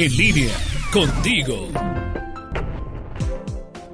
En línea, contigo.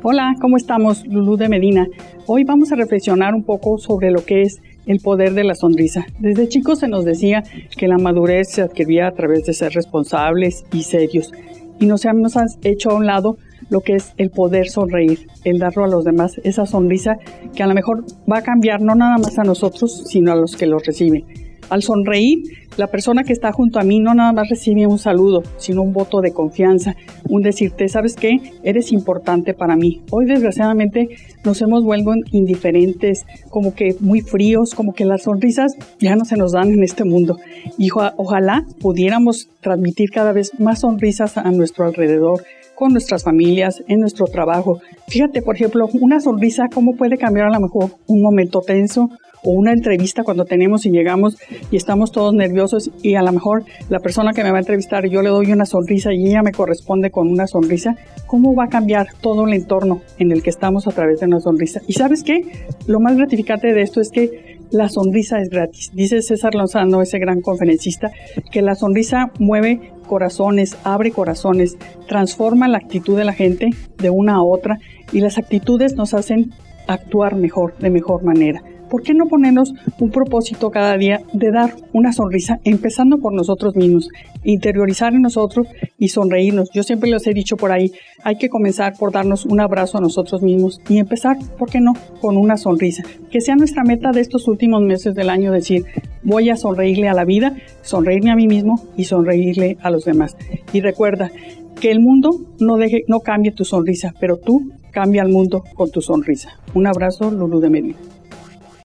Hola, ¿cómo estamos? Lulú de Medina. Hoy vamos a reflexionar un poco sobre lo que es el poder de la sonrisa. Desde chicos se nos decía que la madurez se adquiría a través de ser responsables y serios. Y nos hemos hecho a un lado lo que es el poder sonreír, el darlo a los demás, esa sonrisa que a lo mejor va a cambiar no nada más a nosotros, sino a los que lo reciben. Al sonreír, la persona que está junto a mí no nada más recibe un saludo, sino un voto de confianza, un decirte, ¿sabes qué? Eres importante para mí. Hoy desgraciadamente nos hemos vuelto indiferentes, como que muy fríos, como que las sonrisas ya no se nos dan en este mundo. Y ojalá pudiéramos transmitir cada vez más sonrisas a nuestro alrededor, con nuestras familias, en nuestro trabajo. Fíjate, por ejemplo, una sonrisa, cómo puede cambiar a lo mejor un momento tenso o una entrevista cuando tenemos y llegamos y estamos todos nerviosos y a lo mejor la persona que me va a entrevistar yo le doy una sonrisa y ella me corresponde con una sonrisa, ¿cómo va a cambiar todo el entorno en el que estamos a través de una sonrisa? Y sabes qué? Lo más gratificante de esto es que la sonrisa es gratis. Dice César Lozano, ese gran conferencista, que la sonrisa mueve corazones, abre corazones, transforma la actitud de la gente de una a otra y las actitudes nos hacen actuar mejor, de mejor manera. ¿Por qué no ponernos un propósito cada día de dar una sonrisa, empezando por nosotros mismos, interiorizar en nosotros y sonreírnos? Yo siempre les he dicho por ahí, hay que comenzar por darnos un abrazo a nosotros mismos y empezar, ¿por qué no?, con una sonrisa. Que sea nuestra meta de estos últimos meses del año decir, voy a sonreírle a la vida, sonreírme a mí mismo y sonreírle a los demás. Y recuerda que el mundo no, deje, no cambie tu sonrisa, pero tú cambia el mundo con tu sonrisa. Un abrazo, Lulu de Medina.